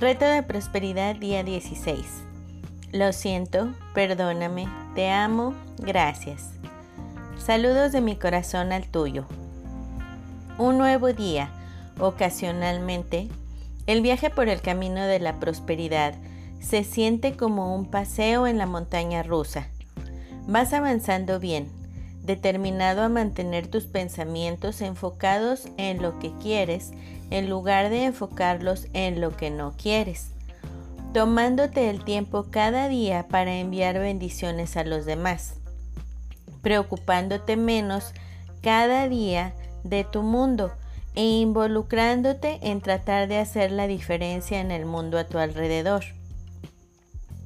Reto de prosperidad día 16. Lo siento, perdóname, te amo, gracias. Saludos de mi corazón al tuyo. Un nuevo día. Ocasionalmente, el viaje por el camino de la prosperidad se siente como un paseo en la montaña rusa. Vas avanzando bien, determinado a mantener tus pensamientos enfocados en lo que quieres en lugar de enfocarlos en lo que no quieres, tomándote el tiempo cada día para enviar bendiciones a los demás, preocupándote menos cada día de tu mundo e involucrándote en tratar de hacer la diferencia en el mundo a tu alrededor.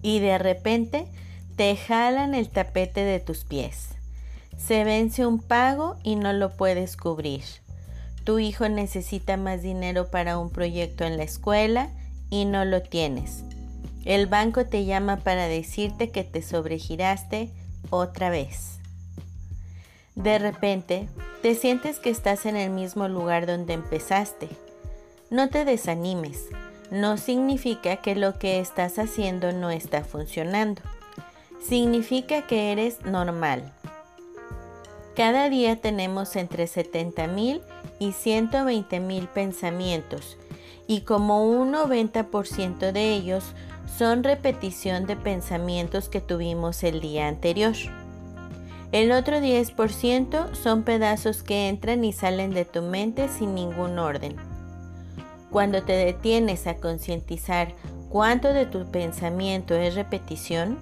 Y de repente te jalan el tapete de tus pies. Se vence un pago y no lo puedes cubrir. Tu hijo necesita más dinero para un proyecto en la escuela y no lo tienes. El banco te llama para decirte que te sobregiraste otra vez. De repente, te sientes que estás en el mismo lugar donde empezaste. No te desanimes. No significa que lo que estás haciendo no está funcionando. Significa que eres normal. Cada día tenemos entre 70 mil y 120 mil pensamientos y como un 90% de ellos son repetición de pensamientos que tuvimos el día anterior. El otro 10% son pedazos que entran y salen de tu mente sin ningún orden. Cuando te detienes a concientizar cuánto de tu pensamiento es repetición,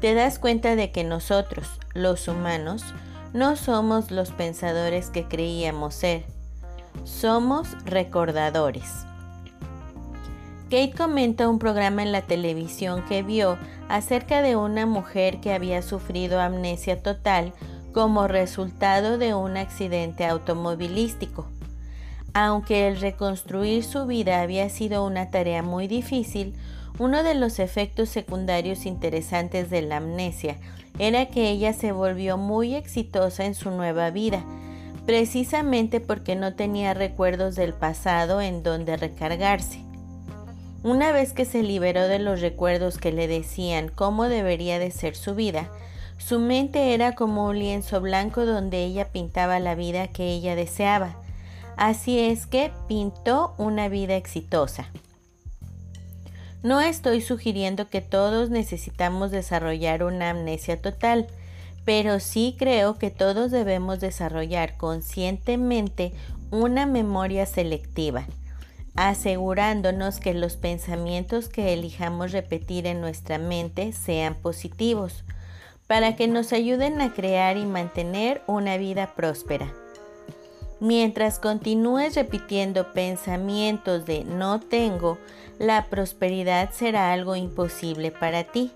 te das cuenta de que nosotros, los humanos, no somos los pensadores que creíamos ser, somos recordadores. Kate comenta un programa en la televisión que vio acerca de una mujer que había sufrido amnesia total como resultado de un accidente automovilístico. Aunque el reconstruir su vida había sido una tarea muy difícil, uno de los efectos secundarios interesantes de la amnesia era que ella se volvió muy exitosa en su nueva vida, precisamente porque no tenía recuerdos del pasado en donde recargarse. Una vez que se liberó de los recuerdos que le decían cómo debería de ser su vida, su mente era como un lienzo blanco donde ella pintaba la vida que ella deseaba. Así es que pintó una vida exitosa. No estoy sugiriendo que todos necesitamos desarrollar una amnesia total, pero sí creo que todos debemos desarrollar conscientemente una memoria selectiva, asegurándonos que los pensamientos que elijamos repetir en nuestra mente sean positivos, para que nos ayuden a crear y mantener una vida próspera. Mientras continúes repitiendo pensamientos de no tengo, la prosperidad será algo imposible para ti.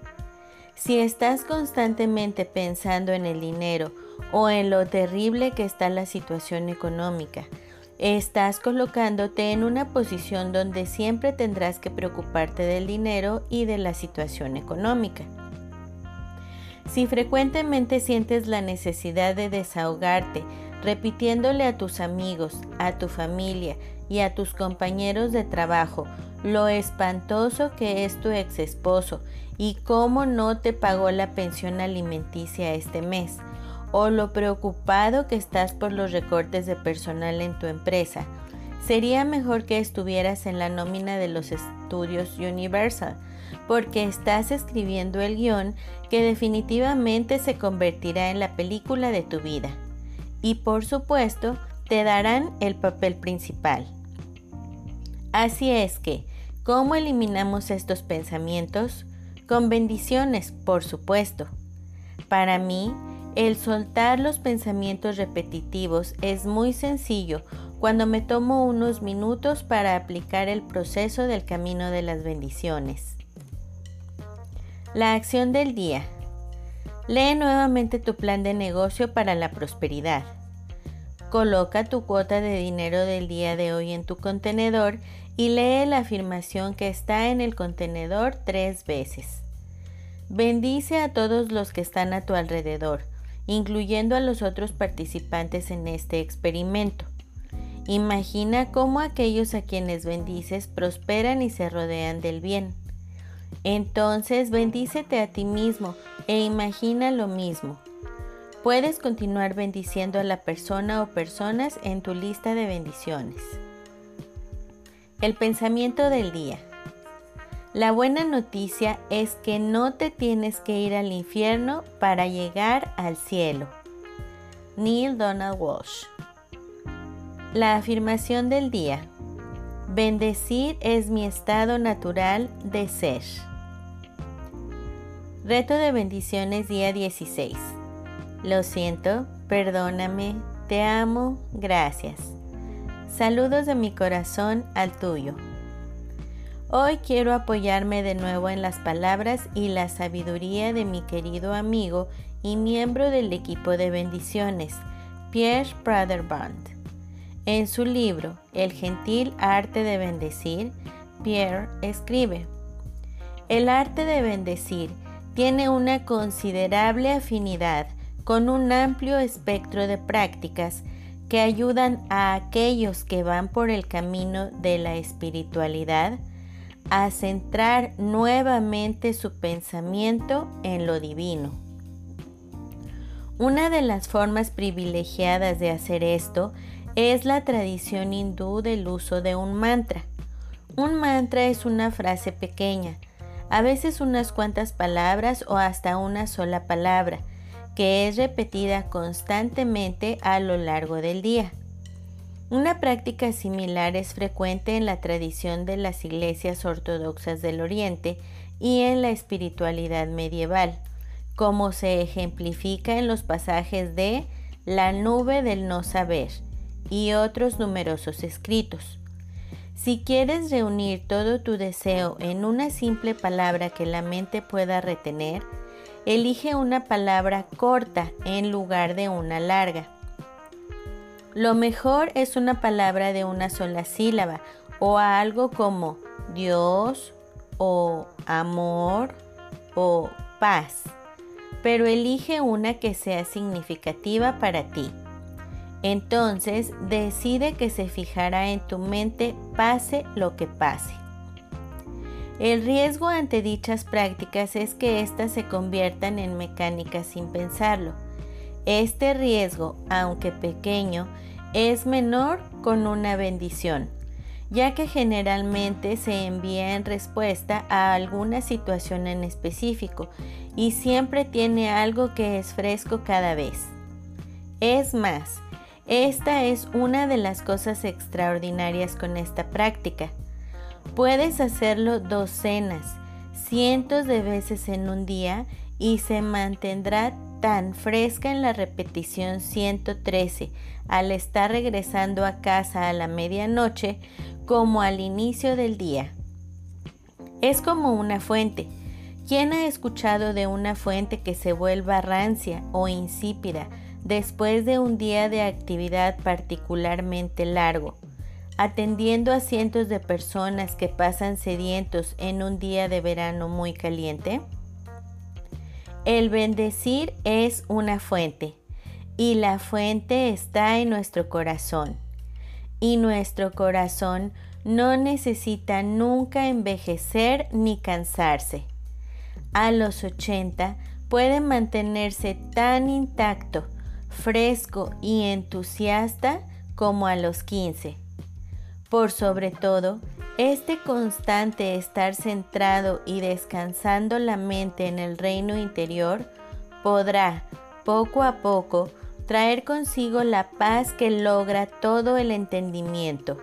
Si estás constantemente pensando en el dinero o en lo terrible que está la situación económica, estás colocándote en una posición donde siempre tendrás que preocuparte del dinero y de la situación económica. Si frecuentemente sientes la necesidad de desahogarte, repitiéndole a tus amigos, a tu familia y a tus compañeros de trabajo lo espantoso que es tu ex esposo y cómo no te pagó la pensión alimenticia este mes, o lo preocupado que estás por los recortes de personal en tu empresa. Sería mejor que estuvieras en la nómina de los estudios Universal, porque estás escribiendo el guion que definitivamente se convertirá en la película de tu vida. Y por supuesto, te darán el papel principal. Así es que, ¿cómo eliminamos estos pensamientos? Con bendiciones, por supuesto. Para mí, el soltar los pensamientos repetitivos es muy sencillo cuando me tomo unos minutos para aplicar el proceso del camino de las bendiciones. La acción del día. Lee nuevamente tu plan de negocio para la prosperidad. Coloca tu cuota de dinero del día de hoy en tu contenedor y lee la afirmación que está en el contenedor tres veces. Bendice a todos los que están a tu alrededor, incluyendo a los otros participantes en este experimento. Imagina cómo aquellos a quienes bendices prosperan y se rodean del bien. Entonces bendícete a ti mismo e imagina lo mismo. Puedes continuar bendiciendo a la persona o personas en tu lista de bendiciones. El pensamiento del día. La buena noticia es que no te tienes que ir al infierno para llegar al cielo. Neil Donald Walsh. La afirmación del día. Bendecir es mi estado natural de ser. Reto de bendiciones día 16. Lo siento, perdóname, te amo, gracias. Saludos de mi corazón al tuyo. Hoy quiero apoyarme de nuevo en las palabras y la sabiduría de mi querido amigo y miembro del equipo de bendiciones, Pierre Praderband. En su libro El gentil arte de bendecir, Pierre escribe, El arte de bendecir tiene una considerable afinidad con un amplio espectro de prácticas que ayudan a aquellos que van por el camino de la espiritualidad a centrar nuevamente su pensamiento en lo divino. Una de las formas privilegiadas de hacer esto es la tradición hindú del uso de un mantra. Un mantra es una frase pequeña, a veces unas cuantas palabras o hasta una sola palabra, que es repetida constantemente a lo largo del día. Una práctica similar es frecuente en la tradición de las iglesias ortodoxas del Oriente y en la espiritualidad medieval, como se ejemplifica en los pasajes de La nube del no saber y otros numerosos escritos. Si quieres reunir todo tu deseo en una simple palabra que la mente pueda retener, elige una palabra corta en lugar de una larga. Lo mejor es una palabra de una sola sílaba o algo como Dios o amor o paz, pero elige una que sea significativa para ti. Entonces decide que se fijará en tu mente pase lo que pase. El riesgo ante dichas prácticas es que éstas se conviertan en mecánicas sin pensarlo. Este riesgo, aunque pequeño, es menor con una bendición, ya que generalmente se envía en respuesta a alguna situación en específico y siempre tiene algo que es fresco cada vez. Es más, esta es una de las cosas extraordinarias con esta práctica Puedes hacerlo docenas, cientos de veces en un día y se mantendrá tan fresca en la repetición 113 al estar regresando a casa a la medianoche como al inicio del día. Es como una fuente. ¿Quién ha escuchado de una fuente que se vuelva rancia o insípida después de un día de actividad particularmente largo? atendiendo a cientos de personas que pasan sedientos en un día de verano muy caliente? El bendecir es una fuente y la fuente está en nuestro corazón. Y nuestro corazón no necesita nunca envejecer ni cansarse. A los 80 puede mantenerse tan intacto, fresco y entusiasta como a los 15. Por sobre todo, este constante estar centrado y descansando la mente en el reino interior podrá, poco a poco, traer consigo la paz que logra todo el entendimiento.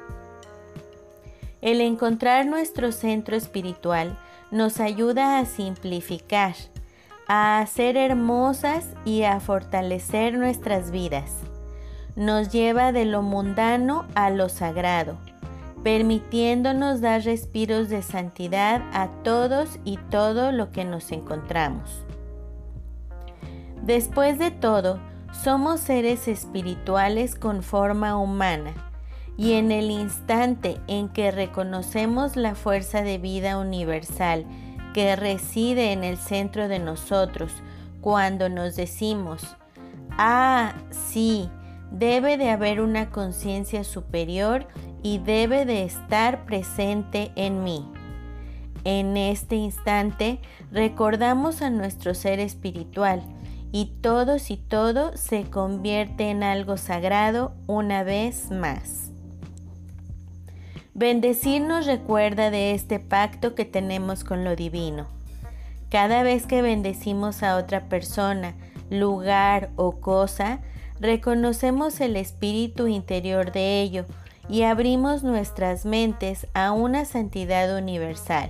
El encontrar nuestro centro espiritual nos ayuda a simplificar, a hacer hermosas y a fortalecer nuestras vidas. Nos lleva de lo mundano a lo sagrado permitiéndonos dar respiros de santidad a todos y todo lo que nos encontramos. Después de todo, somos seres espirituales con forma humana y en el instante en que reconocemos la fuerza de vida universal que reside en el centro de nosotros, cuando nos decimos, ah, sí, debe de haber una conciencia superior y debe de estar presente en mí. En este instante recordamos a nuestro ser espiritual y todos y todo se convierte en algo sagrado una vez más. Bendecir nos recuerda de este pacto que tenemos con lo divino. Cada vez que bendecimos a otra persona, lugar o cosa, reconocemos el espíritu interior de ello y abrimos nuestras mentes a una santidad universal.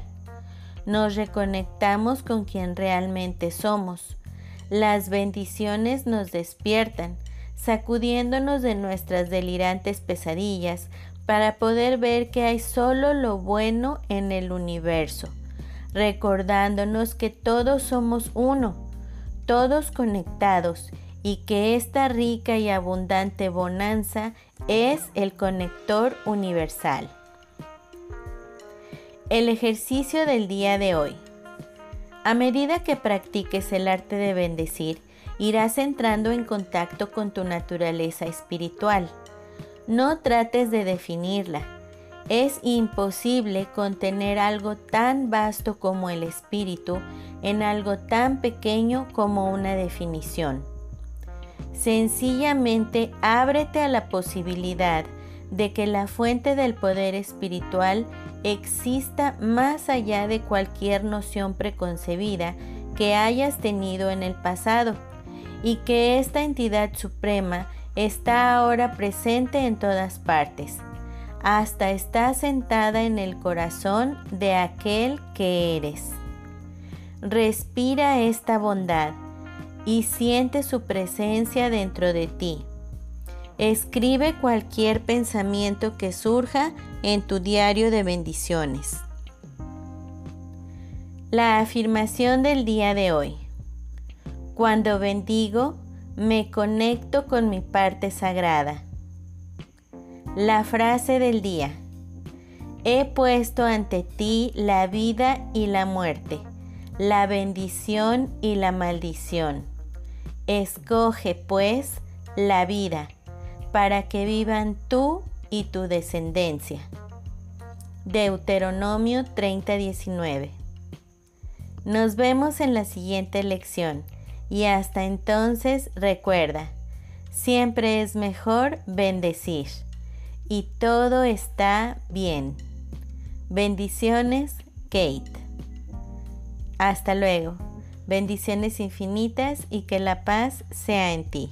Nos reconectamos con quien realmente somos. Las bendiciones nos despiertan, sacudiéndonos de nuestras delirantes pesadillas para poder ver que hay solo lo bueno en el universo, recordándonos que todos somos uno, todos conectados y que esta rica y abundante bonanza es el conector universal. El ejercicio del día de hoy. A medida que practiques el arte de bendecir, irás entrando en contacto con tu naturaleza espiritual no trates de definirla. Es imposible contener algo tan vasto como el espíritu en algo tan pequeño como una definición. Sencillamente ábrete a la posibilidad de que la fuente del poder espiritual exista más allá de cualquier noción preconcebida que hayas tenido en el pasado y que esta entidad suprema está ahora presente en todas partes, hasta está sentada en el corazón de aquel que eres. Respira esta bondad y siente su presencia dentro de ti. Escribe cualquier pensamiento que surja en tu diario de bendiciones. La afirmación del día de hoy. Cuando bendigo, me conecto con mi parte sagrada. La frase del día. He puesto ante ti la vida y la muerte, la bendición y la maldición. Escoge pues la vida para que vivan tú y tu descendencia. Deuteronomio 30:19. Nos vemos en la siguiente lección y hasta entonces recuerda, siempre es mejor bendecir y todo está bien. Bendiciones, Kate. Hasta luego. Bendiciones infinitas y que la paz sea en ti.